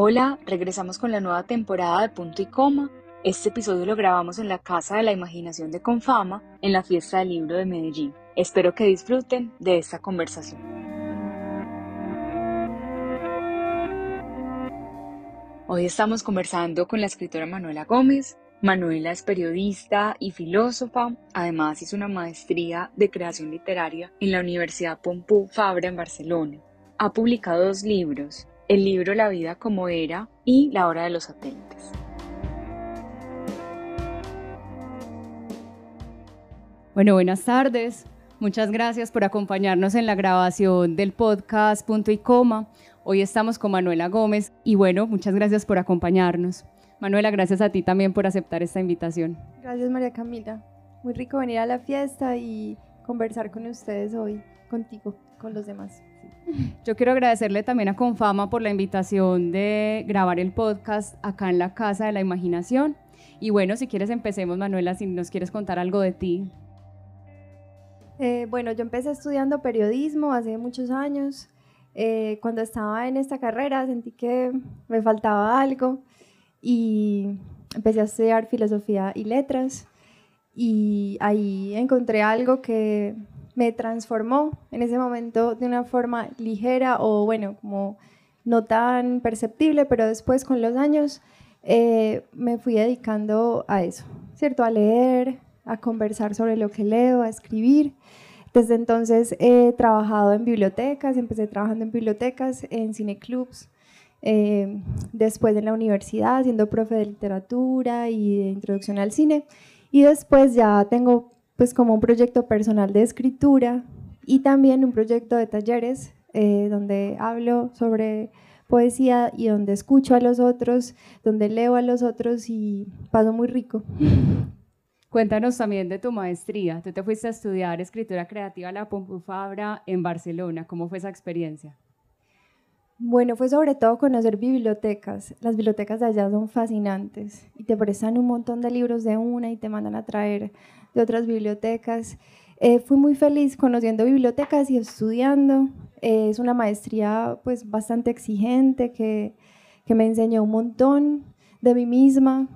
Hola, regresamos con la nueva temporada de Punto y Coma. Este episodio lo grabamos en la Casa de la Imaginación de Confama, en la Fiesta del Libro de Medellín. Espero que disfruten de esta conversación. Hoy estamos conversando con la escritora Manuela Gómez. Manuela es periodista y filósofa, además hizo una maestría de creación literaria en la Universidad Pompeu Fabra en Barcelona. Ha publicado dos libros, el libro La vida como era y La hora de los satélites. Bueno, buenas tardes. Muchas gracias por acompañarnos en la grabación del podcast Punto y Coma. Hoy estamos con Manuela Gómez y bueno, muchas gracias por acompañarnos. Manuela, gracias a ti también por aceptar esta invitación. Gracias María Camila. Muy rico venir a la fiesta y conversar con ustedes hoy, contigo, con los demás. Yo quiero agradecerle también a Confama por la invitación de grabar el podcast acá en la Casa de la Imaginación. Y bueno, si quieres empecemos, Manuela, si nos quieres contar algo de ti. Eh, bueno, yo empecé estudiando periodismo hace muchos años. Eh, cuando estaba en esta carrera sentí que me faltaba algo y empecé a estudiar filosofía y letras y ahí encontré algo que me transformó en ese momento de una forma ligera o bueno, como no tan perceptible, pero después con los años eh, me fui dedicando a eso, ¿cierto? A leer, a conversar sobre lo que leo, a escribir. Desde entonces he trabajado en bibliotecas, empecé trabajando en bibliotecas, en cineclubs, eh, después en la universidad, siendo profe de literatura y de introducción al cine. Y después ya tengo pues como un proyecto personal de escritura y también un proyecto de talleres eh, donde hablo sobre poesía y donde escucho a los otros, donde leo a los otros y paso muy rico. Cuéntanos también de tu maestría. Tú te fuiste a estudiar escritura creativa a la Pompeu Fabra en Barcelona. ¿Cómo fue esa experiencia? Bueno, fue sobre todo conocer bibliotecas. Las bibliotecas de allá son fascinantes y te prestan un montón de libros de una y te mandan a traer de otras bibliotecas. Eh, fui muy feliz conociendo bibliotecas y estudiando. Eh, es una maestría pues bastante exigente que, que, me enseñó un montón de mí misma,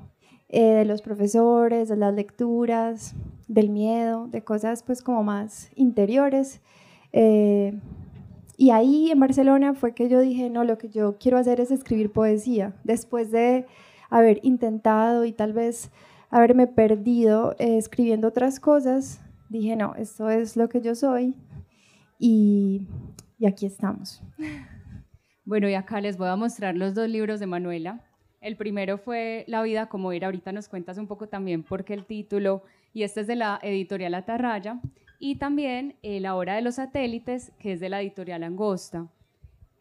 eh, de los profesores, de las lecturas, del miedo, de cosas pues como más interiores. y ahí en Barcelona fue que yo dije, no, lo que yo quiero hacer es escribir poesía. Después de haber intentado y tal vez haberme perdido eh, escribiendo otras cosas, dije, no, esto es lo que yo soy y, y aquí estamos. Bueno, y acá les voy a mostrar los dos libros de Manuela. El primero fue La vida como era, ahorita nos cuentas un poco también por qué el título, y este es de la editorial Atarraya, y también eh, La hora de los satélites, que es de la editorial Angosta.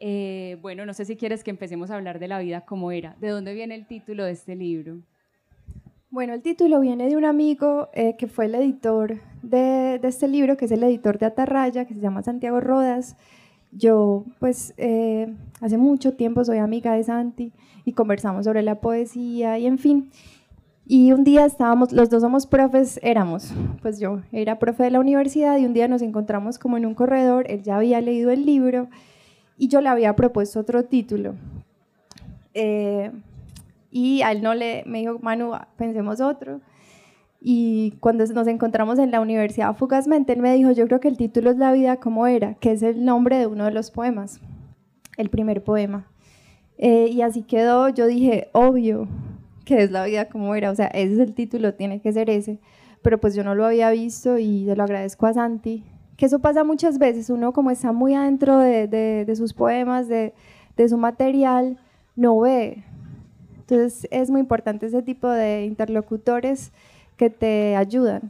Eh, bueno, no sé si quieres que empecemos a hablar de la vida como era. ¿De dónde viene el título de este libro? Bueno, el título viene de un amigo eh, que fue el editor de, este libro, que es el editor de Atarraya, que se llama Santiago Rodas. Yo, pues, eh, hace mucho tiempo soy amiga de Santi y conversamos sobre la poesía y en fin. Y un día estábamos, los dos somos profes, éramos, pues yo era profe de la universidad y un día nos encontramos como en un corredor, él ya había leído el libro y yo le había propuesto otro título. Eh, y a él no le, me dijo, Manu, pensemos otro. Y cuando nos encontramos en la universidad fugazmente, él me dijo, yo creo que el título es La vida como era, que es el nombre de uno de los poemas, el primer poema. Eh, y así quedó, yo dije, obvio, que es La vida como era, o sea, ese es el título, tiene que ser ese. Pero pues yo no lo había visto y se lo agradezco a Santi, que eso pasa muchas veces, uno como está muy adentro de, de, de sus poemas, de, de su material, no ve entonces es muy importante ese tipo de interlocutores que te ayudan.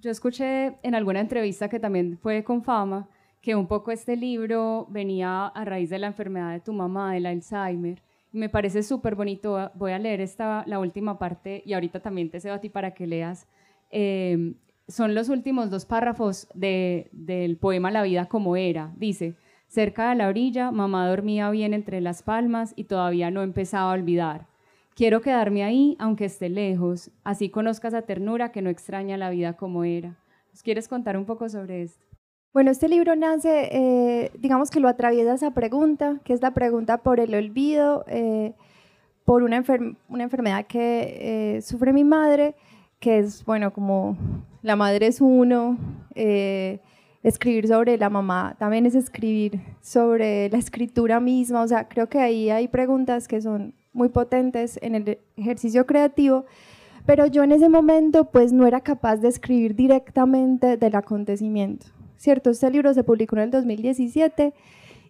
Yo escuché en alguna entrevista que también fue con fama que un poco este libro venía a raíz de la enfermedad de tu mamá, del Alzheimer. Y me parece súper bonito. Voy a leer esta, la última parte y ahorita también te cedo a ti para que leas. Eh, son los últimos dos párrafos de, del poema La vida como era. Dice, Cerca de la orilla, mamá dormía bien entre las palmas y todavía no empezaba a olvidar. Quiero quedarme ahí, aunque esté lejos, así conozcas a ternura que no extraña la vida como era. ¿Nos quieres contar un poco sobre esto? Bueno, este libro nace, eh, digamos que lo atraviesa esa pregunta, que es la pregunta por el olvido, eh, por una, una, enfermedad que eh, sufre mi madre, que es, bueno, como la madre es uno, escribir sobre la mamá también es escribir sobre la escritura misma, o sea, creo que ahí hay preguntas que son muy potentes en el ejercicio creativo, pero yo en ese momento pues no era capaz de escribir directamente del acontecimiento. ¿cierto? Este libro se publicó en el 2017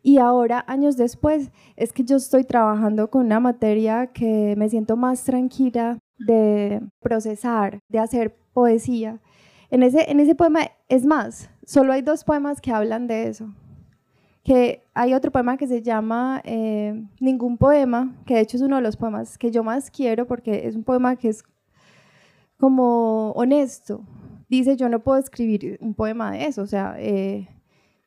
y ahora, años después, es que yo estoy trabajando con una materia que me siento más tranquila de procesar, de hacer poesía. En ese, en ese poema, es más, solo hay dos poemas que hablan de eso. Que hay otro poema que se llama eh, Ningún Poema, que de hecho es uno de los poemas que yo más quiero porque es un poema que es como honesto, dice, yo no puedo escribir un poema de eso, o sea, eh,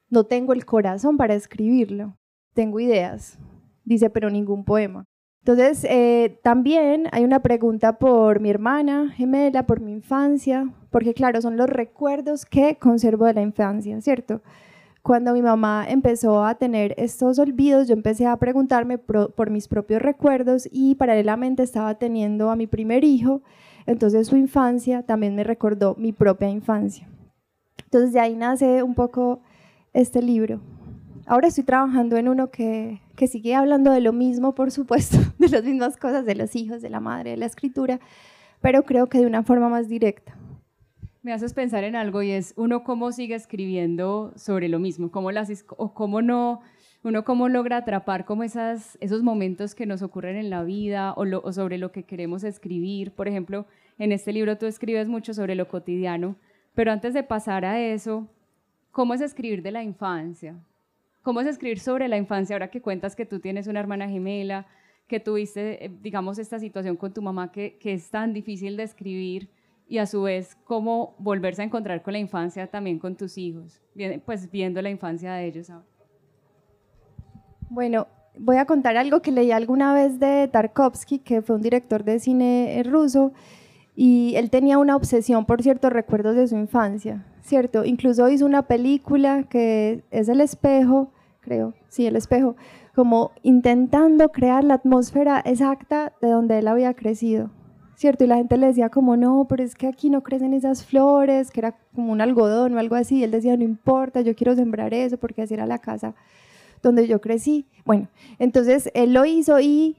no tengo el corazón para escribirlo, tengo ideas, dice, pero ningún poema. Entonces, eh, también hay una pregunta por mi hermana gemela, por mi infancia, porque claro, son los recuerdos que conservo de la infancia, ¿cierto? Cuando mi mamá empezó a tener estos olvidos, yo empecé a preguntarme por mis propios recuerdos y paralelamente estaba teniendo a mi primer hijo entonces su infancia también me recordó mi propia infancia. Entonces de ahí nace un poco este libro. Ahora estoy trabajando en uno que, que sigue hablando de lo mismo, por supuesto, de las mismas cosas, de los hijos, de la madre, de la escritura, pero creo que de una forma más directa. Me haces pensar en algo y es uno cómo sigue escribiendo sobre lo mismo, cómo las, o cómo no uno cómo logra atrapar como esas, esos momentos que nos ocurren en la vida o, sobre lo que queremos escribir. Por ejemplo, en este libro tú escribes mucho sobre lo cotidiano, pero antes de pasar a eso, ¿cómo es escribir de la infancia? ¿Cómo es escribir sobre la infancia ahora que cuentas que tú tienes una hermana gemela, que tuviste, eh, digamos, esta situación con tu mamá que, que es tan difícil de escribir? y a su vez cómo volverse a encontrar con la infancia también con tus hijos, pues viendo la infancia de ellos ahora. Bueno, voy a contar algo que leí alguna vez de Tarkovsky, que fue un director de cine eh, ruso, y él tenía una obsesión por ciertos recuerdos de su infancia, ¿cierto? Incluso hizo una película que es El espejo, creo, sí, El espejo, como intentando crear la atmósfera exacta de donde él había crecido, ¿cierto? Y la gente le decía como, no, pero es que aquí no crecen esas flores, que era como un algodón o algo así, y él decía, no importa, yo quiero sembrar eso porque así era la casa donde yo crecí. Bueno, entonces él lo hizo y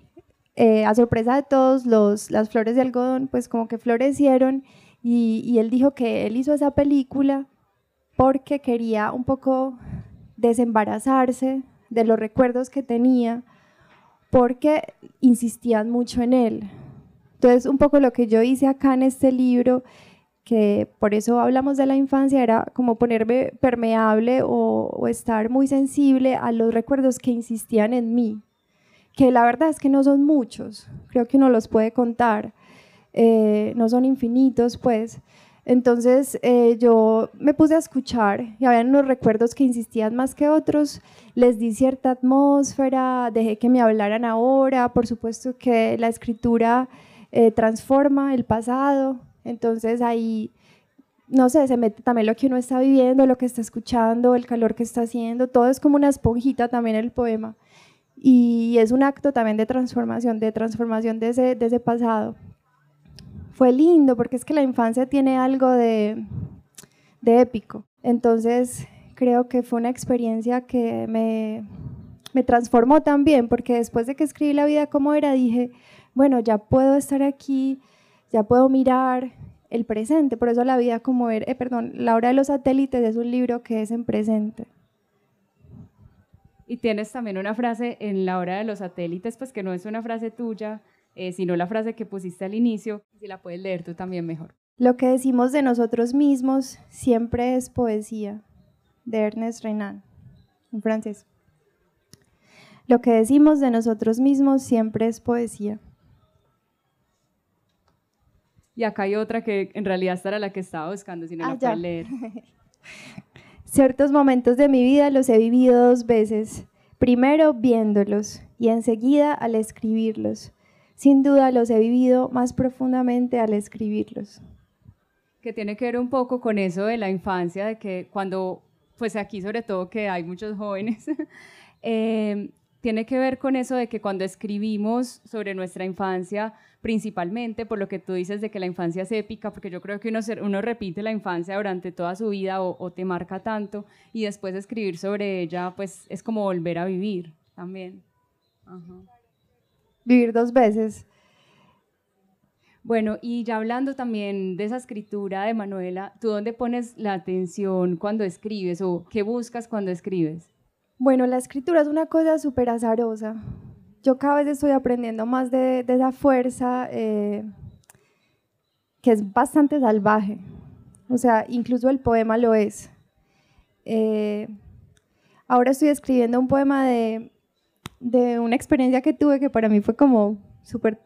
eh, a sorpresa de todos, los, las flores de algodón pues como que florecieron y, y él dijo que él hizo esa película porque quería un poco desembarazarse de los recuerdos que tenía porque insistían mucho en él. Entonces, un poco lo que yo hice acá en este libro que por eso hablamos de la infancia, era como ponerme permeable o, estar muy sensible a los recuerdos que insistían en mí, que la verdad es que no son muchos, creo que uno los puede contar, eh, no son infinitos, pues. Entonces eh, yo me puse a escuchar y había unos recuerdos que insistían más que otros, les di cierta atmósfera, dejé que me hablaran ahora, por supuesto que la escritura eh, transforma el pasado, entonces ahí, no sé, se mete también lo que uno está viviendo, lo que está escuchando, el calor que está haciendo, todo es como una esponjita también el poema. Y es un acto también de transformación, de transformación de ese, de ese pasado. Fue lindo porque es que la infancia tiene algo de, de épico. Entonces creo que fue una experiencia que me, me transformó también, porque después de que escribí La vida como era, dije, bueno, ya puedo estar aquí ya puedo mirar el presente. Por eso la vida como era, eh, perdón, la hora de los satélites es un libro que es en presente. Y tienes también una frase en la hora de los satélites, pues que no es una frase tuya, eh, sino la frase que pusiste al inicio. Si la puedes leer tú también mejor. Lo que decimos de nosotros mismos siempre es poesía, de Ernest Renan, en francés. Lo que decimos de nosotros mismos siempre es poesía. Y acá hay otra que en realidad esta era la que estaba buscando, si no la ah, leer. Ciertos momentos de mi vida los he vivido dos veces. Primero viéndolos y enseguida al escribirlos. Sin duda los he vivido más profundamente al escribirlos. Que tiene que ver un poco con eso de la infancia, de que cuando pues aquí sobre todo que hay muchos jóvenes, eh, tiene que ver con eso de que cuando escribimos sobre nuestra infancia, principalmente por lo que tú dices de que la infancia es épica, porque yo creo que uno, uno repite la infancia durante toda su vida o, te marca tanto y después escribir sobre ella, pues es como volver a vivir también. Vivir dos veces. Bueno, y ya hablando también de esa escritura de Manuela, ¿tú dónde pones la atención cuando escribes o qué buscas cuando escribes? Bueno, la escritura es una cosa súper azarosa. Yo cada vez estoy aprendiendo más de, esa fuerza eh, que es bastante salvaje. O sea, incluso el poema lo es. Eh, ahora estoy escribiendo un poema de, de, una experiencia que tuve que para mí fue como súper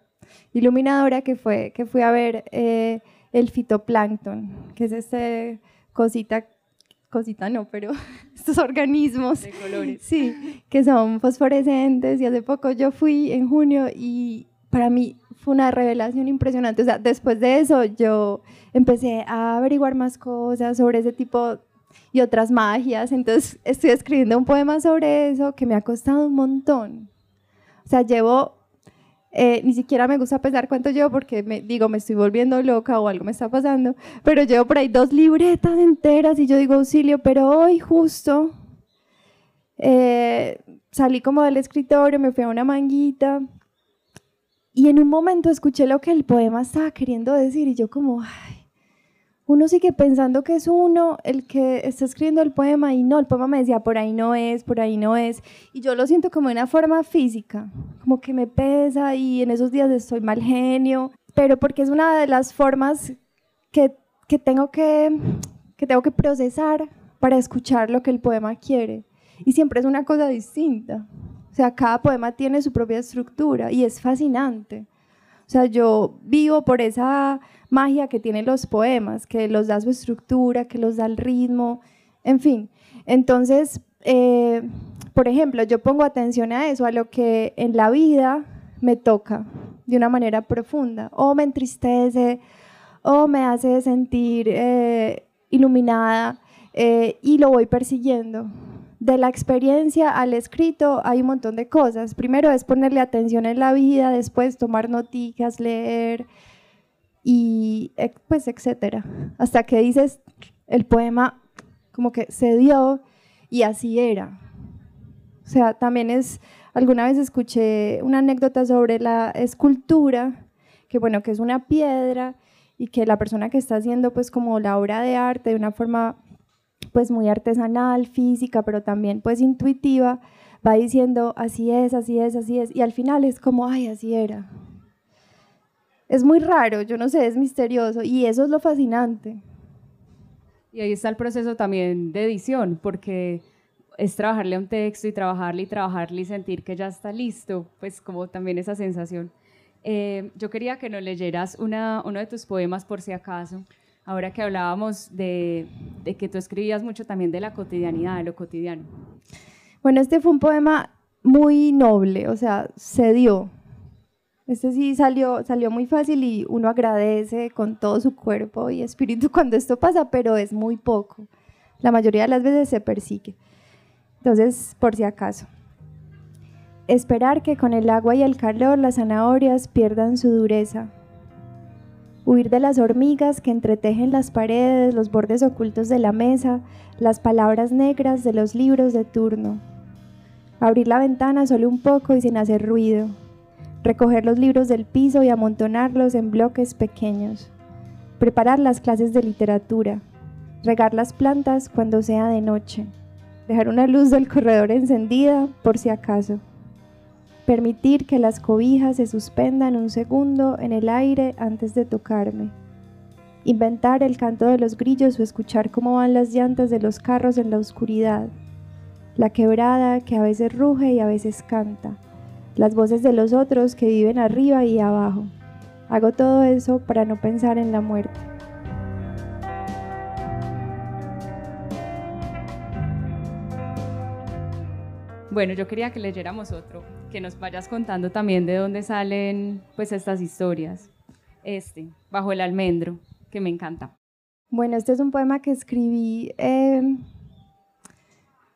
iluminadora, que fue que fui a ver eh, el fitoplancton, que es esta cosita cosita no, pero estos organismos. De colores. Sí, que son fosforescentes y hace poco yo fui en junio y para mí fue una revelación impresionante. O sea, después de eso yo empecé a averiguar más cosas sobre ese tipo y otras magias. Entonces estoy escribiendo un poema sobre eso que me ha costado un montón. O sea, llevo eh, ni siquiera me gusta pensar cuánto llevo porque me, digo, me estoy volviendo loca o algo me está pasando, pero llevo por ahí dos libretas enteras y yo digo auxilio, pero hoy justo eh, salí como del escritorio, me fui a una manguita y en un momento escuché lo que el poema estaba queriendo decir y yo como, ay, uno sigue pensando que es uno el que está escribiendo el poema y no, el poema me decía, por ahí no es, por ahí no es. Y yo lo siento como una forma física, como que me pesa y en esos días estoy mal genio, pero porque es una de las formas que, que tengo, que, que tengo que procesar para escuchar lo que el poema quiere. Y siempre es una cosa distinta. O sea, cada poema tiene su propia estructura y es fascinante. O sea, yo vivo por esa magia que tienen los poemas, que los da su estructura, que los da el ritmo, en fin. Entonces, eh, por ejemplo, yo pongo atención a eso, a lo que en la vida me toca de una manera profunda, o me entristece, o me hace sentir eh, iluminada, eh, y lo voy persiguiendo. De la experiencia al escrito hay un montón de cosas. Primero es ponerle atención en la vida, después tomar noticias, leer, y pues etcétera. Hasta que dices, el poema como que se dio y así era. O sea, también es, alguna vez escuché una anécdota sobre la escultura, que bueno, que es una piedra y que la persona que está haciendo pues como la obra de arte de una forma pues muy artesanal, física, pero también pues intuitiva, va diciendo así es, así es, así es, y al final es como, ay, así era es muy raro, yo no sé, es misterioso y eso es lo fascinante. Y ahí está el proceso también de edición, porque es trabajarle a un texto y trabajarle y trabajarle y sentir que ya está listo, pues como también esa sensación. Eh, yo quería que nos leyeras una, uno de tus poemas por si acaso, ahora que hablábamos de, de que tú escribías mucho también de la cotidianidad, de lo cotidiano. Bueno, este fue un poema muy noble, o sea, se dio, este sí salió, salió muy fácil y uno agradece con todo su cuerpo y espíritu cuando esto pasa, pero es muy poco. La mayoría de las veces se persigue. Entonces, por si acaso. Esperar que con el agua y el calor las zanahorias pierdan su dureza. Huir de las hormigas que entretejen las paredes, los bordes ocultos de la mesa, las palabras negras de los libros de turno. Abrir la ventana solo un poco y sin hacer ruido recoger los libros del piso y amontonarlos en bloques pequeños, preparar las clases de literatura, regar las plantas cuando sea de noche, dejar una luz del corredor encendida por si acaso, permitir que las cobijas se suspendan un segundo en el aire antes de tocarme, inventar el canto de los grillos o escuchar cómo van las llantas de los carros en la oscuridad, la quebrada que a veces ruge y a veces canta las voces de los otros que viven arriba y abajo. Hago todo eso para no pensar en la muerte. Bueno, yo quería que leyéramos otro, que nos vayas contando también de dónde salen pues estas historias. Este, Bajo el almendro, que me encanta. Bueno, este es un poema que escribí eh,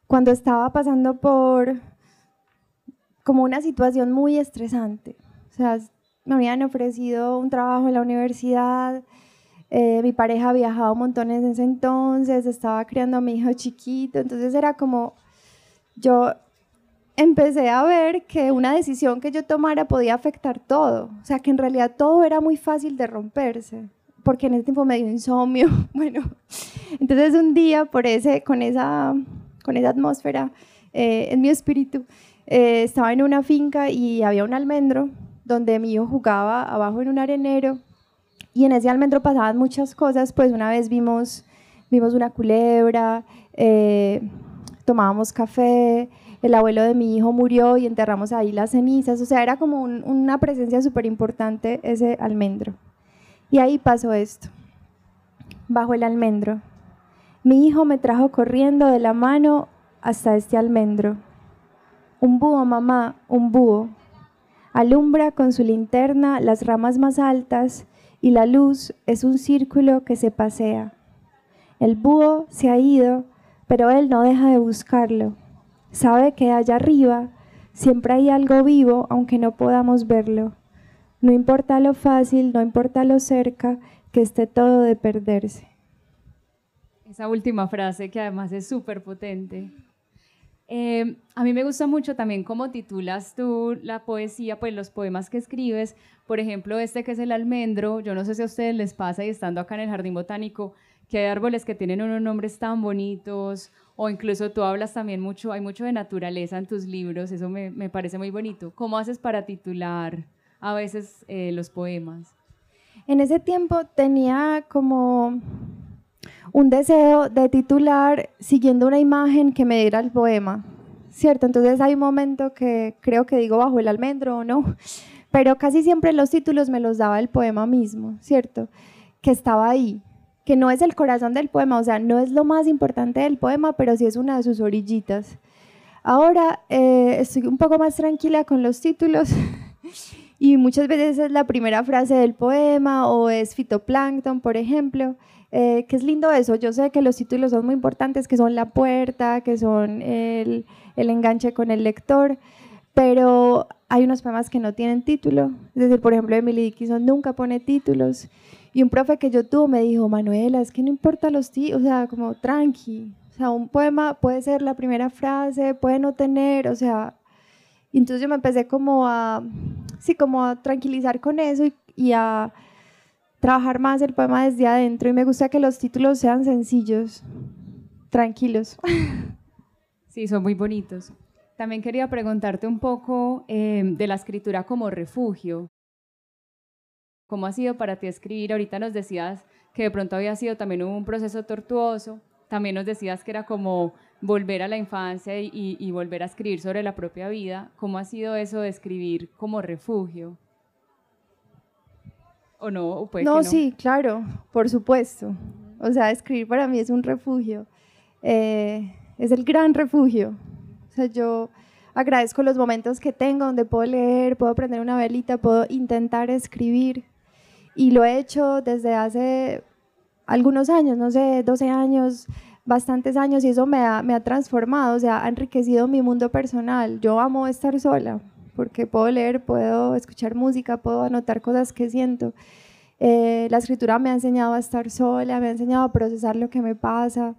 cuando estaba pasando por como una situación muy estresante. O sea, me habían ofrecido un trabajo en la universidad, eh, mi pareja ha viajado montones en ese entonces, estaba criando a mi hijo chiquito, entonces era como, yo empecé a ver que una decisión que yo tomara podía afectar todo, o sea, que en realidad todo era muy fácil de romperse, porque en ese tiempo me dio insomnio, bueno, entonces un día por ese, con esa, con esa atmósfera eh, en mi espíritu, eh, estaba en una finca y había un almendro donde mi hijo jugaba abajo en un arenero y en ese almendro pasaban muchas cosas, pues una vez vimos, vimos una culebra, eh, tomábamos café, el abuelo de mi hijo murió y enterramos ahí las cenizas, o sea, era como una presencia súper importante ese almendro. Y ahí pasó esto, bajo el almendro. Mi hijo me trajo corriendo de la mano hasta este almendro. Un búho, mamá, un búho. Alumbra con su linterna las ramas más altas y la luz es un círculo que se pasea. El búho se ha ido, pero él no deja de buscarlo. Sabe que allá arriba siempre hay algo vivo aunque no podamos verlo. No importa lo fácil, no importa lo cerca, que esté todo de perderse. Esa última frase que además es súper potente. Eh, a mí me gusta mucho también cómo titulas tú la poesía, pues los poemas que escribes. Por ejemplo, este que es el almendro. Yo no sé si a ustedes les pasa y estando acá en el jardín botánico que hay árboles que tienen unos nombres tan bonitos o incluso tú hablas también mucho, hay mucho de naturaleza en tus libros, eso me, me parece muy bonito. ¿Cómo haces para titular a veces eh, los poemas? En ese tiempo tenía como un deseo de titular siguiendo una imagen que me diera el poema, ¿cierto? Entonces hay un momento que creo que digo bajo el almendro o no, pero casi siempre los títulos me los daba el poema mismo, ¿cierto? Que estaba ahí, que no es el corazón del poema, o sea, no es lo más importante del poema, pero sí es una de sus orillitas. Ahora eh, estoy un poco más tranquila con los títulos y muchas veces es la primera frase del poema o es fitoplancton, por ejemplo. Eh, que es lindo eso, yo sé que los títulos son muy importantes, que son la puerta, que son el, el enganche con el lector, pero hay unos poemas que no tienen título, es decir, por ejemplo, Emily Dickinson nunca pone títulos, y un profe que yo tuve me dijo, Manuela, es que no importa los títulos, o sea, como tranqui, o sea, un poema puede ser la primera frase, puede no tener, o sea, y entonces yo me empecé como a, sí, como a tranquilizar con eso y, y a trabajar más el poema desde adentro y me gusta que los títulos sean sencillos, tranquilos. Sí, son muy bonitos. También quería preguntarte un poco em, de la escritura como refugio. ¿Cómo ha sido para ti escribir? Ahorita nos decías que de pronto había sido también un proceso tortuoso. También nos decías que era como volver a la infancia y, y volver a escribir sobre la propia vida. ¿Cómo ha sido eso de escribir como refugio? ¿O no? no, sí, claro, por supuesto. O sea, escribir para mí es un refugio. Eh, es el gran refugio. O sea, yo agradezco los momentos que tengo donde puedo leer, puedo prender una velita, puedo intentar escribir. Y lo he hecho desde hace algunos años, no sé, 12 años, bastantes años, y eso me ha, me ha transformado, o sea, ha enriquecido mi mundo personal. Yo amo estar sola, porque puedo leer, puedo escuchar música, puedo anotar cosas que siento. Eh, la escritura me ha enseñado a estar sola, me ha enseñado a procesar lo que me pasa.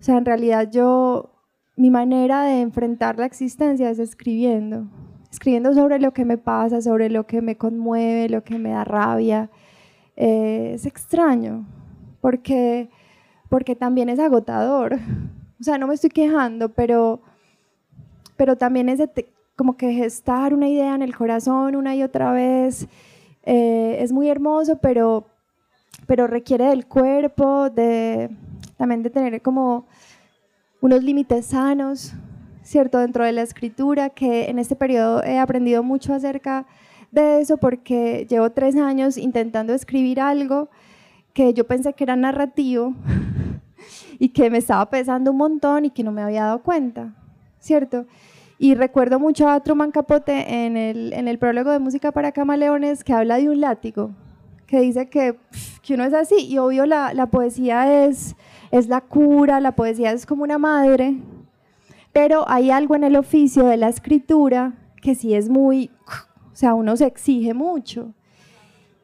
O sea, en realidad yo, mi manera de enfrentar la existencia es escribiendo, escribiendo sobre lo que me pasa, sobre lo que me conmueve, lo que me da rabia. Eh, es extraño, porque, porque también es agotador. O sea, no me estoy quejando, pero, pero también es como que gestar una idea en el corazón una y otra vez. Eh, es muy hermoso, pero, pero requiere del cuerpo, de, también de tener como unos límites sanos, ¿cierto? Dentro de la escritura, que en este periodo he aprendido mucho acerca de eso porque llevo tres años intentando escribir algo que yo pensé que era narrativo y que me estaba pesando un montón y que no me había dado cuenta, ¿cierto? Y recuerdo mucho a Truman Capote en el, en el prólogo de Música para Camaleones que habla de un látigo, que dice que, que uno es así. Y obvio la, la poesía es, es la cura, la poesía es como una madre, Pero hay algo en el oficio de la escritura que sí es muy, o sea, uno se exige mucho.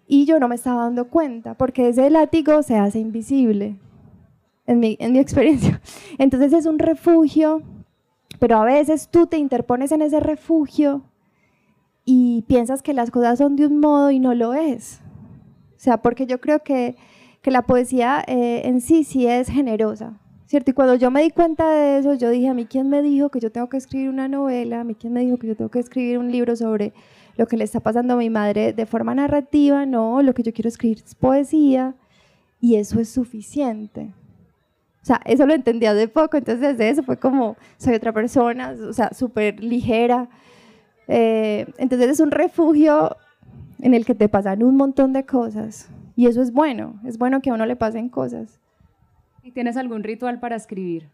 Y yo no me estaba dando cuenta, porque ese látigo se hace invisible, en mi, en mi experiencia. Entonces es un refugio, pero a veces tú te interpones en ese refugio y piensas que las cosas son de un modo y no lo es. O sea, porque yo creo que, que la poesía eh, en sí sí es generosa, ¿cierto? Y cuando yo me di cuenta de eso, yo dije, a mí quién me dijo que yo tengo que escribir una novela, a mí quién me dijo que yo tengo que escribir un libro sobre lo que le está pasando a mi madre de forma narrativa, no, lo que yo quiero escribir es poesía y eso es suficiente. Sea, eso lo entendí hace poco, entonces desde eso fue como, soy otra persona, o sea, súper ligera. Eh, entonces es un refugio en el que te pasan un montón de cosas y eso es bueno, es bueno que a uno le pasen cosas. ¿Y tienes algún ritual para escribir?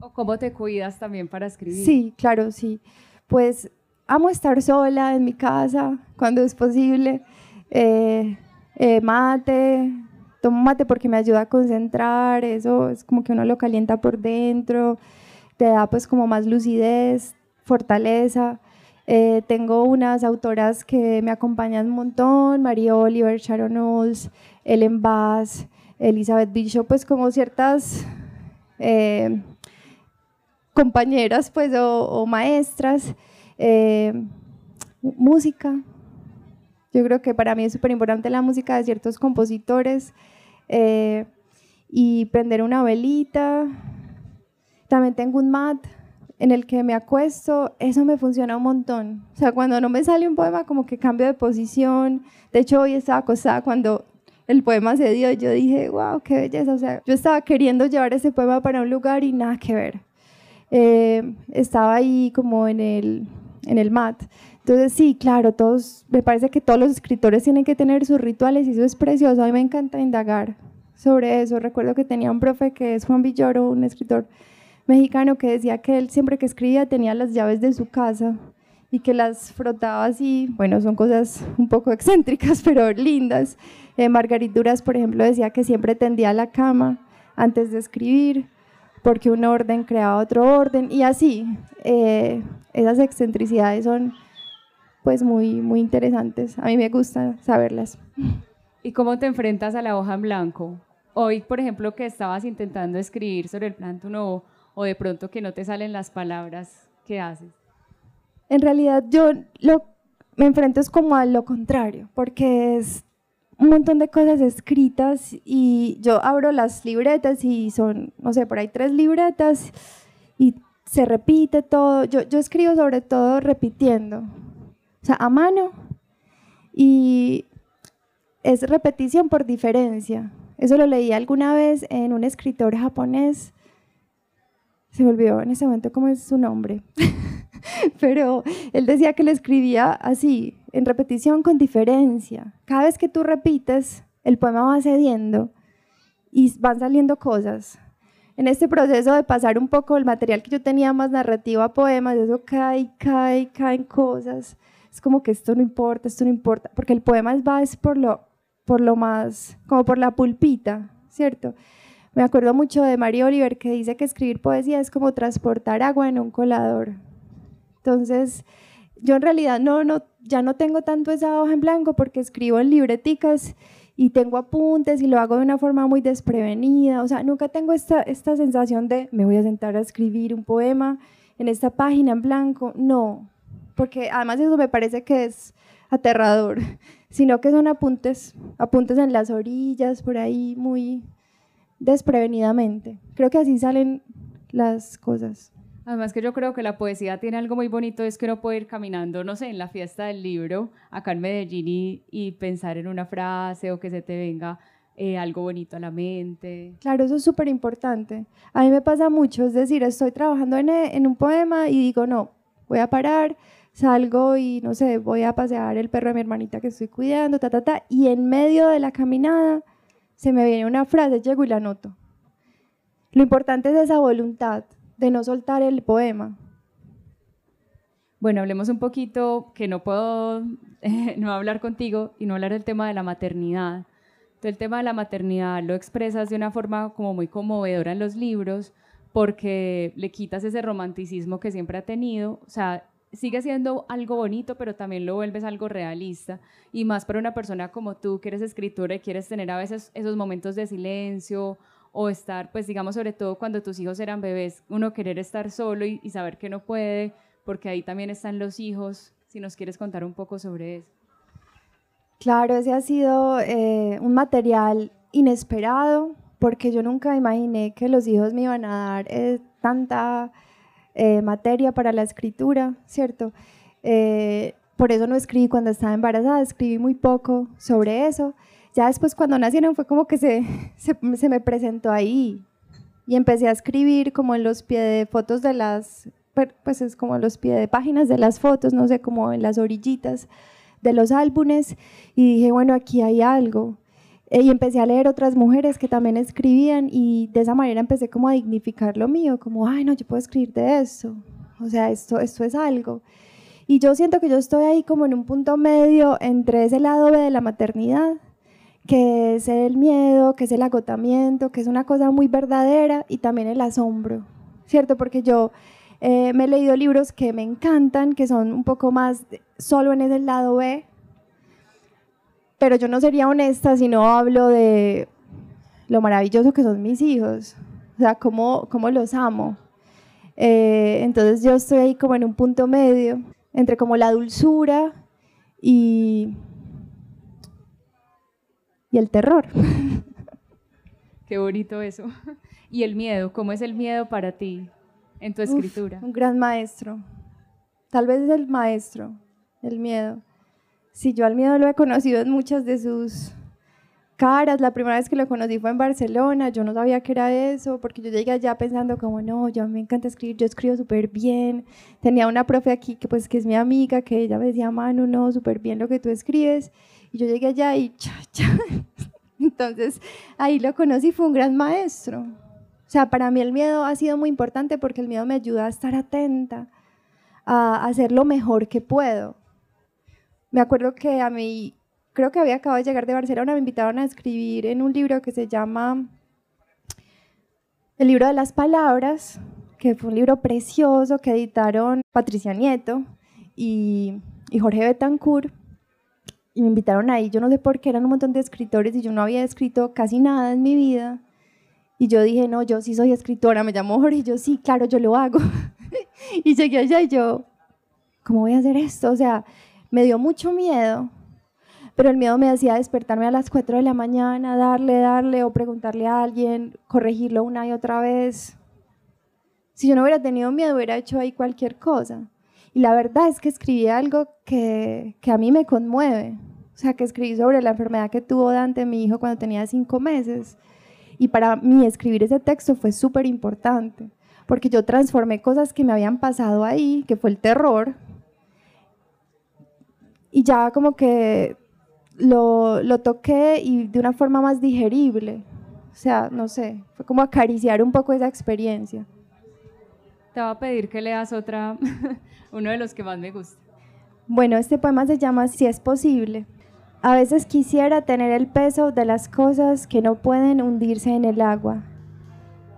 ¿O cómo te cuidas también para escribir? Sí, claro, sí. Pues amo estar sola en mi casa cuando es posible. Eh, eh, mate, tomo mate porque me ayuda a concentrar, eso es como que uno lo calienta por dentro, te da pues como más lucidez, fortaleza. Eh, tengo unas autoras que me acompañan un montón, María Oliver, Sharon Knowles, Ellen Bass, Elizabeth Bishop, pues como ciertas compañeras pues o maestras. Eh, música. Yo creo que para mí es súper importante la música de ciertos compositores. Eh, y prender una velita. También tengo un mat en el que me acuesto. Eso me funciona un montón. O sea, cuando no me sale un poema, como que cambio de posición. De hecho, hoy estaba acostada cuando el poema se dio. Yo dije, wow, qué belleza. O sea, yo estaba queriendo llevar ese poema para un lugar y nada que ver. Eh, estaba ahí como en el, en el mat. Entonces sí, claro, todos, me parece que todos los escritores tienen que tener sus rituales y eso es precioso. A mí me encanta indagar sobre eso. Recuerdo que tenía un profe que es Juan Villoro, un escritor mexicano que decía que él siempre que escribía tenía las llaves de su casa y que las frotaba así. Bueno, son cosas un poco excéntricas, pero lindas. Eh, Margarit Duras, por ejemplo, decía que siempre tendía la cama antes de escribir porque un orden crea otro orden y así. Eh, esas excentricidades son pues muy, muy interesantes. A mí me gusta saberlas. ¿Y cómo te enfrentas a la hoja en blanco? Hoy, por ejemplo, que estabas intentando escribir sobre el planto nuevo o de pronto que no te salen las palabras, ¿qué haces? En realidad yo lo, me enfrento es como a lo contrario, porque es un montón de cosas escritas y yo abro las libretas y son, no sé, por ahí tres libretas y se repite todo. Yo, yo escribo sobre todo repitiendo, o sea, a mano y es repetición por diferencia. Eso lo leí alguna vez en un escritor japonés. Se me olvidó en ese momento cómo es su nombre. Pero él decía que lo escribía así, en repetición con diferencia. Cada vez que tú repites, el poema va cediendo y van saliendo cosas. En este proceso de pasar un poco el material que yo tenía más narrativo a poemas, eso cae, cae, caen cosas. Es como que esto no importa, esto no importa, porque el poema va es por lo, por lo más, como por la pulpita, ¿cierto? Me acuerdo mucho de Mario Oliver que dice que escribir poesía es como transportar agua en un colador. Entonces, yo en realidad no, no, ya no tengo tanto esa hoja en blanco porque escribo en libreticas y tengo apuntes y lo hago de una forma muy desprevenida. O sea, nunca tengo esta, esta sensación de me voy a sentar a escribir un poema en esta página en blanco. No, porque además eso me parece que es aterrador, sino que son apuntes, apuntes en las orillas, por ahí, muy desprevenidamente. Creo que así salen las cosas. Además que yo creo que la poesía tiene algo muy bonito, es que uno puede ir caminando, no sé, en la fiesta del libro, acá en Medellín, y, pensar en una frase o que se te venga eh, algo bonito a la mente. Claro, eso es súper importante. A mí me pasa mucho, es decir, estoy trabajando en, en, un poema y digo, no, voy a parar, salgo y no sé, voy a pasear el perro de mi hermanita que estoy cuidando, ta, ta, ta, y en medio de la caminada se me viene una frase, llego y la anoto. Lo importante es esa voluntad de no soltar el poema? Bueno, hablemos un poquito, que no puedo no hablar contigo y no hablar del tema de la maternidad. El tema de la maternidad lo expresas de una forma como muy conmovedora en los libros, porque le quitas ese romanticismo que siempre ha tenido. O sea, sigue siendo algo bonito, pero también lo vuelves algo realista. Y más para una persona como tú, que eres escritora y quieres tener a veces esos momentos de silencio o estar, pues digamos, sobre todo cuando tus hijos eran bebés, uno querer estar solo y, saber que no puede, porque ahí también están los hijos. Si nos quieres contar un poco sobre eso. Claro, ese ha sido eh, un material inesperado, porque yo nunca imaginé que los hijos me iban a dar eh, tanta eh, materia para la escritura, ¿cierto? Eh, por eso no escribí cuando estaba embarazada, escribí muy poco sobre eso. Ya después cuando nacieron fue como que se, se, me presentó ahí y empecé a escribir como en los pies de fotos de las, pues es como los pies de páginas de las fotos, no sé, como en las orillitas de los álbumes y dije, bueno, aquí hay algo. Y empecé a leer otras mujeres que también escribían y de esa manera empecé como a dignificar lo mío, como, ay, no, yo puedo escribir de eso, o sea, esto, esto es algo. Y yo siento que yo estoy ahí como en un punto medio entre ese lado de la maternidad, que es el miedo, que es el agotamiento, que es una cosa muy verdadera, y también el asombro, ¿cierto? Porque yo eh, me he leído libros que me encantan, que son un poco más solo en ese lado B, pero yo no sería honesta si no hablo de lo maravilloso que son mis hijos, o sea, cómo, cómo los amo. Eh, entonces yo estoy ahí como en un punto medio entre como la dulzura y, y el terror. Qué bonito eso. Y el miedo, ¿cómo es el miedo para ti en tu escritura? un gran maestro. Tal vez es el maestro, el miedo. Sí, yo al miedo lo he conocido en muchas de sus caras. La primera vez que lo conocí fue en Barcelona. Yo no sabía qué era eso, porque yo llegué allá pensando como, no, yo me encanta escribir, yo escribo súper bien. Tenía una profe aquí que pues que es mi amiga, que ella me decía, Manu, no, súper bien lo que tú escribes. Y yo llegué allá y cha, cha. Entonces ahí lo conocí, fue un gran maestro. O sea, para mí el miedo ha sido muy importante porque el miedo me ayuda a estar atenta, a hacer lo mejor que puedo me acuerdo que a mí, creo que había acabado de llegar de Barcelona, me invitaron a escribir en un libro que se llama El libro de las palabras, que fue un libro precioso que editaron Patricia Nieto y, y Jorge Betancourt. Y me invitaron ahí, yo no sé por qué, eran un montón de escritores y yo no había escrito casi nada en mi vida. Y yo dije, no, yo sí soy escritora, me llamo Jorge, y yo sí, claro, yo lo hago. y llegué allá y yo, ¿cómo voy a hacer esto? O sea, me dio mucho miedo, pero el miedo me hacía despertarme a las 4 de la mañana, darle, darle o preguntarle a alguien, corregirlo una y otra vez. Si yo no hubiera tenido miedo, hubiera hecho ahí cualquier cosa. Y la verdad es que escribí algo que, que a mí me conmueve. O sea, que escribí sobre la enfermedad que tuvo Dante, mi hijo, cuando tenía cinco meses. Y para mí escribir ese texto fue súper importante, porque yo transformé cosas que me habían pasado ahí, que fue el terror, y ya como que lo, lo toqué y de una forma más digerible. O sea, no sé, fue como acariciar un poco esa experiencia. Te voy a pedir que leas otra, uno de los que más me gusta. Bueno, este poema se llama Si es posible. A veces quisiera tener el peso de las cosas que no pueden hundirse en el agua.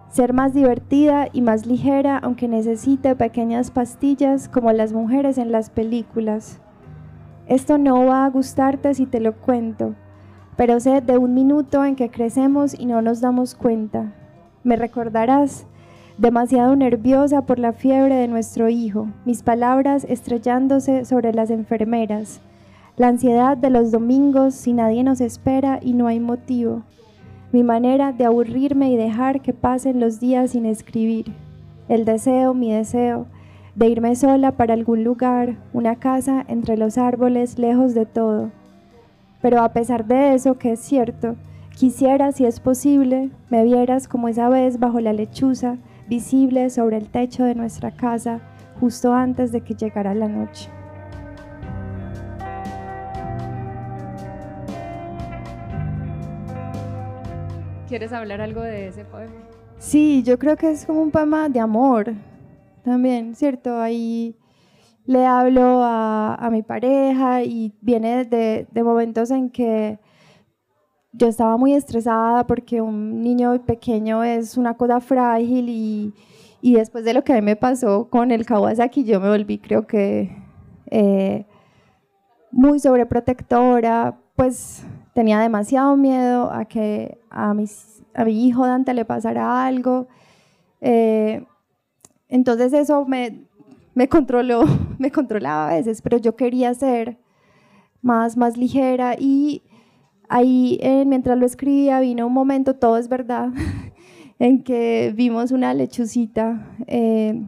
Ser más divertida y más ligera aunque necesite pequeñas pastillas como las mujeres en las películas. Esto no va a gustarte si te lo cuento, pero sé de un minuto en que crecemos y no nos damos cuenta. Me recordarás, demasiado nerviosa por la fiebre de nuestro hijo, mis palabras estrellándose sobre las enfermeras, la ansiedad de los domingos si nadie nos espera y no hay motivo, mi manera de aburrirme y dejar que pasen los días sin escribir, el deseo, mi deseo, de irme sola para algún lugar, una casa entre los árboles, lejos de todo. Pero a pesar de eso, que es cierto, quisiera, si es posible, me vieras como esa vez bajo la lechuza, visible sobre el techo de nuestra casa, justo antes de que llegara la noche. ¿Quieres hablar algo de ese poema? Sí, yo creo que es como un poema de amor, también, ¿cierto? Ahí le hablo a, mi pareja y viene de, momentos en que yo estaba muy estresada porque un niño pequeño es una cosa frágil y, y después de lo que a mí me pasó con el Kawasaki, yo me volví creo que eh, muy sobreprotectora, pues tenía demasiado miedo a que a, mis, a mi hijo Dante le pasara algo. Eh, entonces eso me, controló, me controlaba a veces, pero yo quería ser más, más ligera y ahí eh, mientras lo escribía vino un momento, todo es verdad, en que vimos una lechucita eh,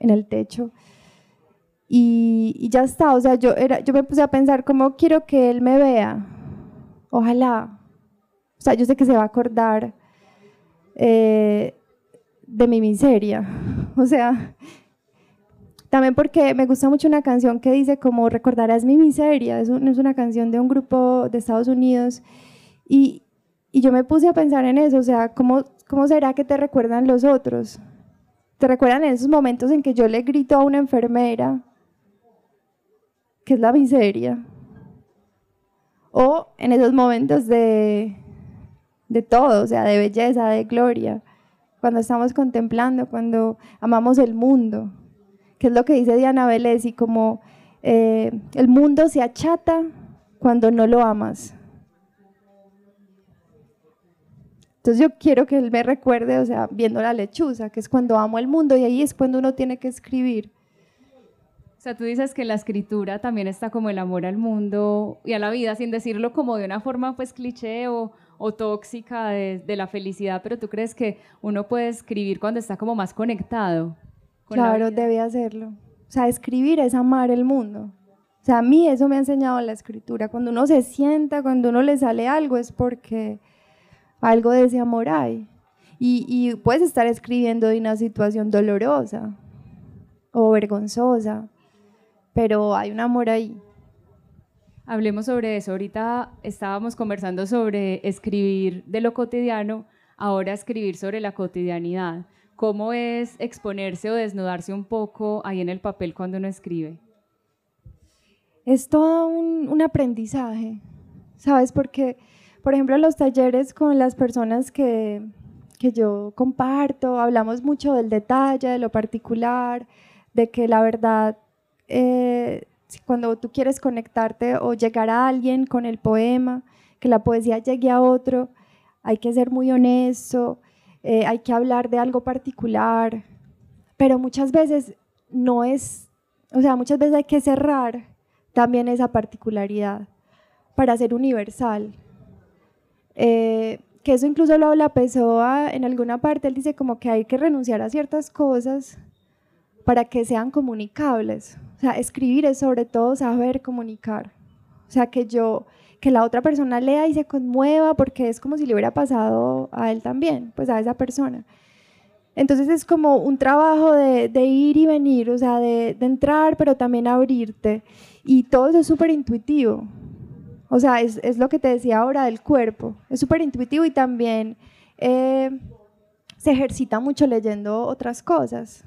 en el techo y, ya está, o sea, yo, era, yo me puse a pensar cómo quiero que él me vea, ojalá, o sea, yo sé que se va a acordar eh, de mi miseria, o sea, también porque me gusta mucho una canción que dice como recordarás mi miseria, es, es una canción de un grupo de Estados Unidos y, y, yo me puse a pensar en eso, o sea, ¿cómo, ¿cómo será que te recuerdan los otros? ¿Te recuerdan esos momentos en que yo le grito a una enfermera que es la miseria? O en esos momentos de, de todo, o sea, de belleza, de gloria, cuando estamos contemplando, cuando amamos el mundo que es lo que dice Diana Vélez, y como eh, el mundo se achata cuando no lo amas. Entonces yo quiero que él me recuerde, o sea, viendo la lechuza, que es cuando amo el mundo y ahí es cuando uno tiene que escribir. O sea, tú dices que la escritura también está como el amor al mundo y a la vida, sin decirlo como de una forma pues cliché o, o tóxica de, de, la felicidad, pero tú crees que uno puede escribir cuando está como más conectado. Claro, debe hacerlo. O sea, escribir es amar el mundo. O sea, a mí eso me ha enseñado la escritura. Cuando uno se sienta, cuando uno le sale algo, es porque algo de ese amor hay. Y, y puedes estar escribiendo de una situación dolorosa o vergonzosa, pero hay un amor ahí. Hablemos sobre eso. Ahorita estábamos conversando sobre escribir de lo cotidiano, ahora escribir sobre la cotidianidad. ¿Cómo es exponerse o desnudarse un poco ahí en el papel cuando uno escribe? Es todo un, aprendizaje, ¿sabes? Porque, por ejemplo, los talleres con las personas que, que yo comparto, hablamos mucho del detalle, de lo particular, de que la verdad, eh, cuando tú quieres conectarte o llegar a alguien con el poema, que la poesía llegue a otro, hay que ser muy honesto, eh, hay que hablar de algo particular, pero muchas veces no es, o sea, muchas veces hay que cerrar también esa particularidad para ser universal. Eh, que eso incluso lo habla Pessoa en alguna parte, él dice como que hay que renunciar a ciertas cosas para que sean comunicables. O sea, escribir es sobre todo saber comunicar. O sea, que yo que la otra persona lea y se conmueva porque es como si le hubiera pasado a él también, pues a esa persona. Entonces es como un trabajo de, ir y venir, o sea, de, entrar, pero también abrirte. Y todo eso es súper intuitivo. O sea, es, lo que te decía ahora del cuerpo. Es súper intuitivo y también eh, se ejercita mucho leyendo otras cosas,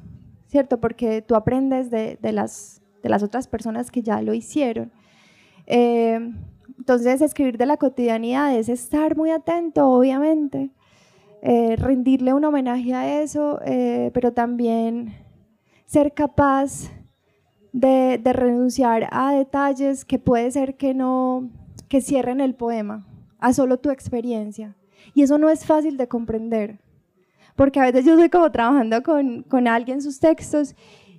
¿cierto? Porque tú aprendes de, las, de las otras personas que ya lo hicieron. Eh, entonces, escribir de la cotidianidad es estar muy atento, obviamente, eh, rendirle un homenaje a eso, eh, pero también ser capaz de, renunciar a detalles que puede ser que no, que cierren el poema, a solo tu experiencia. Y eso no es fácil de comprender, porque a veces yo estoy como trabajando con, con alguien sus textos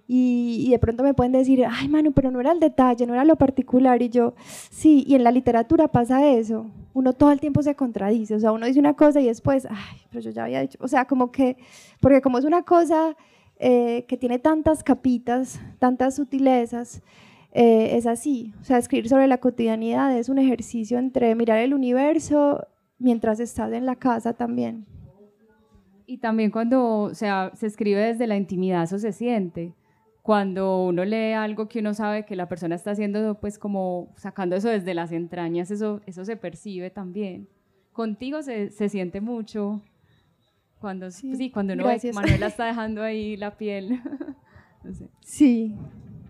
y, de pronto me pueden decir, ay, Manu, pero no era el detalle, no era lo particular. Y yo, sí, y en la literatura pasa eso. Uno todo el tiempo se contradice. O sea, uno dice una cosa y después, ay, pero yo ya había dicho. O sea, como que, porque como es una cosa eh, que tiene tantas capitas, tantas sutilezas, eh, es así. O sea, escribir sobre la cotidianidad es un ejercicio entre mirar el universo mientras estás en la casa también. Y también cuando o sea, se escribe desde la intimidad, eso se siente cuando uno lee algo que uno sabe que la persona está haciendo, pues como sacando eso desde las entrañas, eso, eso se percibe también. Contigo se, se siente mucho cuando, sí, sí cuando uno ve Manuela está dejando ahí la piel. Sí,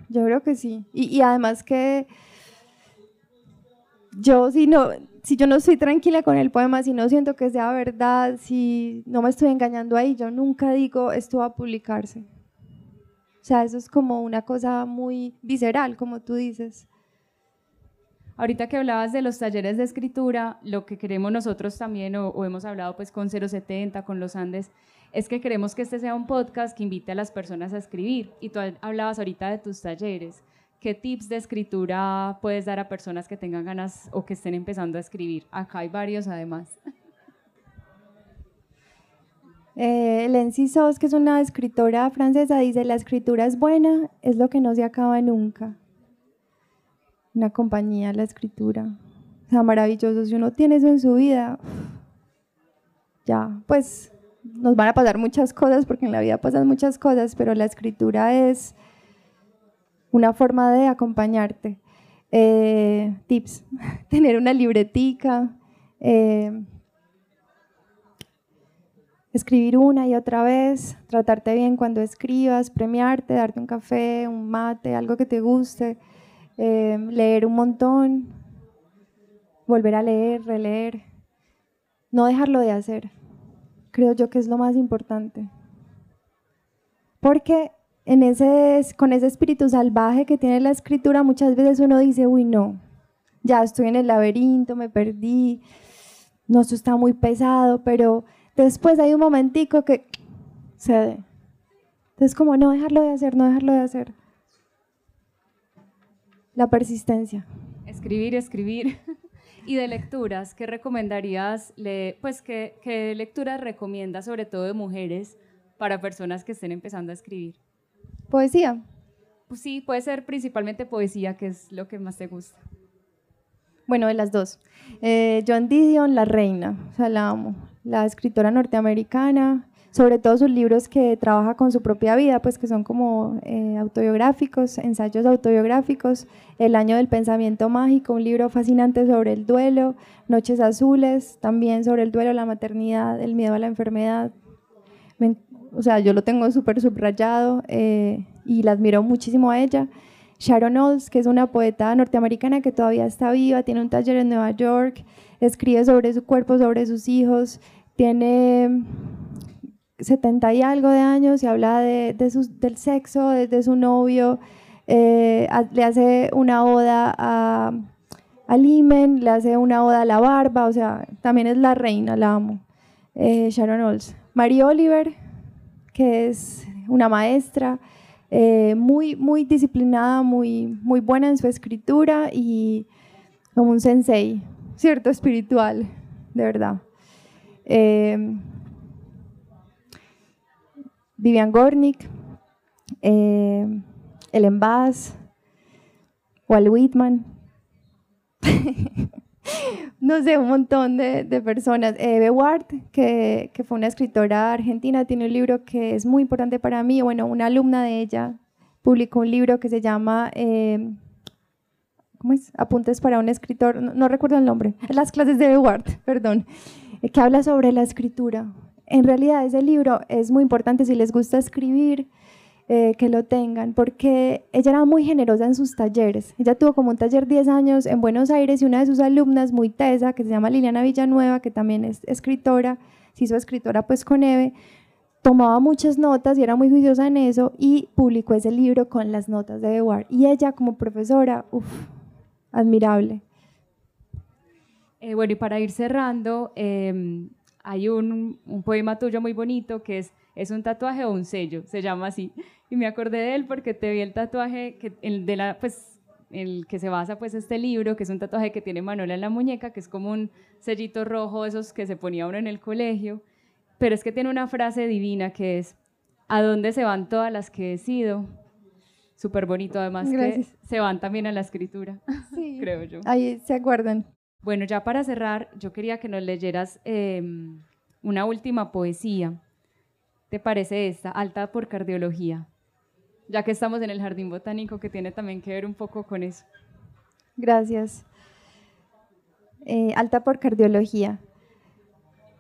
yo creo que sí. Y, y además que yo sí no, si yo no estoy tranquila con el poema, si no siento que sea verdad, si no me estoy engañando ahí, yo nunca digo esto va a publicarse. O sea, eso es como una cosa muy visceral, como tú dices. Ahorita que hablabas de los talleres de escritura, lo que queremos nosotros también, o, hemos hablado pues con 070, con los Andes, es que queremos que este sea un podcast que invite a las personas a escribir. Y tú hablabas ahorita de tus talleres. ¿Qué tips de escritura puedes dar a personas que tengan ganas o que estén empezando a escribir? Acá hay varios además. Eh, Lency Sos, que es una escritora francesa, dice, la escritura es buena, es lo que no se acaba nunca. Una compañía, la escritura. O sea, maravilloso. Si uno tiene eso en su vida, ya, pues nos van a pasar muchas cosas, porque en la vida pasan muchas cosas, pero la escritura es una forma de acompañarte. Eh, tips, tener una libretica, eh, escribir una y otra vez, tratarte bien cuando escribas, premiarte, darte un café, un mate, algo que te guste, eh, leer un montón, volver a leer, releer, no dejarlo de hacer. Creo yo que es lo más importante. Porque en ese, con ese espíritu salvaje que tiene la escritura, muchas veces uno dice, uy, no, ya estoy en el laberinto, me perdí, no, esto está muy pesado, pero después hay un momentico que cede. Entonces, como no dejarlo de hacer, no dejarlo de hacer. La persistencia. Escribir, escribir. y de lecturas, ¿qué recomendarías? pues, ¿qué, ¿qué lecturas recomiendas, sobre todo de mujeres, para personas que estén empezando a escribir? Poesía. Pues sí, puede ser principalmente poesía, que es lo que más te gusta. Bueno, de las dos. Eh, John Didion, La Reina, o sea, la amo. La escritora norteamericana, sobre todo sus libros que trabaja con su propia vida, pues que son como eh, autobiográficos, ensayos autobiográficos, El año del pensamiento mágico, un libro fascinante sobre el duelo, Noches azules, también sobre el duelo, la maternidad, el miedo a la enfermedad, o sea, yo lo tengo súper subrayado eh, y la admiro muchísimo a ella. Sharon Olds, que es una poeta norteamericana que todavía está viva, tiene un taller en Nueva York, escribe sobre su cuerpo, sobre sus hijos, tiene 70 y algo de años y habla de, del sexo, de, su novio, eh, le hace una oda a, a Limen, le hace una oda a la barba, o sea, también es la reina, la amo. Eh, Sharon Olds. Marie Oliver, que es una maestra eh, muy, muy disciplinada, muy, muy buena en su escritura y como un sensei, ¿cierto? Espiritual, de verdad. Eh, Vivian Gornick, eh, Ellen Bass, Walt Whitman. no sé, un montón de, personas. Eve Ward, que, fue una escritora argentina, tiene un libro que es muy importante para mí. Bueno, una alumna de ella publicó un libro que se llama eh, ¿cómo es? Apuntes para un escritor, no, recuerdo el nombre, las clases de Eve Ward, perdón, eh, que habla sobre la escritura. En realidad ese libro es muy importante si les gusta escribir, eh, que lo tengan, porque ella era muy generosa en sus talleres. Ella tuvo como un taller 10 años en Buenos Aires y una de sus alumnas, muy tesa, que se llama Liliana Villanueva, que también es escritora, se hizo escritora pues con Eve, tomaba muchas notas y era muy juiciosa en eso y publicó ese libro con las notas de Eve Y ella como profesora, uff, admirable. Eh, bueno, y para ir cerrando, em, hay un, un, poema tuyo muy bonito que es, es un tatuaje o un sello, se llama así, y me acordé de él porque te vi el tatuaje que, el de la, pues, el que se basa pues este libro, que es un tatuaje que tiene Manuela en la muñeca, que es como un sellito rojo, esos que se ponía uno en el colegio, pero es que tiene una frase divina que es, ¿a dónde se van todas las que he sido? Súper bonito, además que se van también a la escritura, sí. creo yo. Ahí se acuerdan. Bueno, ya para cerrar, yo quería que nos leyeras em, una última poesía. ¿Te parece esta? Alta por cardiología ya que estamos en el jardín botánico, que tiene también que ver un poco con eso. Gracias. Eh, alta por cardiología.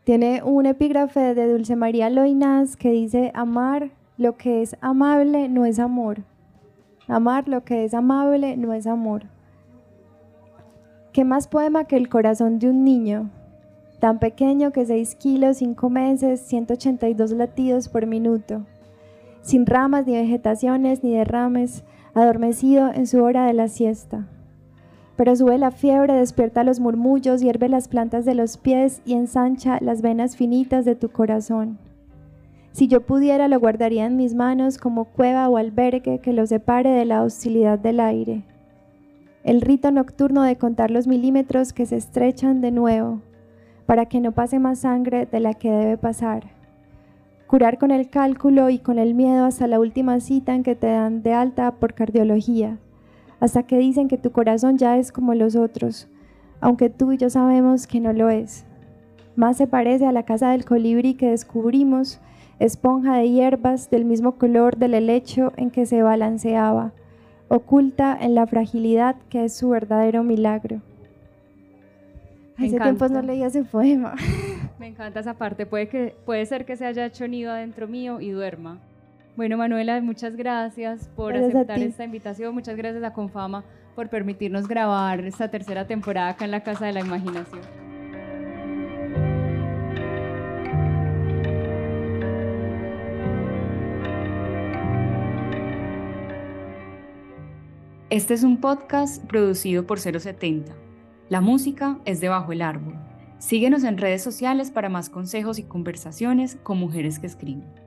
Tiene un epígrafe de Dulce María Loinas que dice, amar lo que es amable no es amor. Amar lo que es amable no es amor. ¿Qué más poema que el corazón de un niño? Tan pequeño que 6 kilos, 5 meses, 182 latidos por minuto. Sin ramas, ni vegetaciones, ni derrames, adormecido en su hora de la siesta. Pero sube la fiebre, despierta los murmullos, hierve las plantas de los pies y ensancha las venas finitas de tu corazón. Si yo pudiera, lo guardaría en mis manos como cueva o albergue que lo separe de la hostilidad del aire. El rito nocturno de contar los milímetros que se estrechan de nuevo, para que no pase más sangre de la que debe pasar. Curar con el cálculo y con el miedo hasta la última cita en que te dan de alta por cardiología, hasta que dicen que tu corazón ya es como los otros, aunque tú y yo sabemos que no lo es. Más se parece a la casa del colibrí que descubrimos esponja de hierbas del mismo color del helecho en que se balanceaba, oculta en la fragilidad que es su verdadero milagro. Hace tiempo no leía ese poema. Me encanta esa parte. Puede, que, puede ser que se haya hecho nido adentro mío y duerma. Bueno, Manuela, muchas gracias por aceptar esta invitación. Muchas gracias a Confama por permitirnos grabar esta tercera temporada acá en la Casa de la Imaginación. Este es un podcast producido por 070. La música es debajo el árbol. Síguenos en redes sociales para más consejos y conversaciones con mujeres que escriben.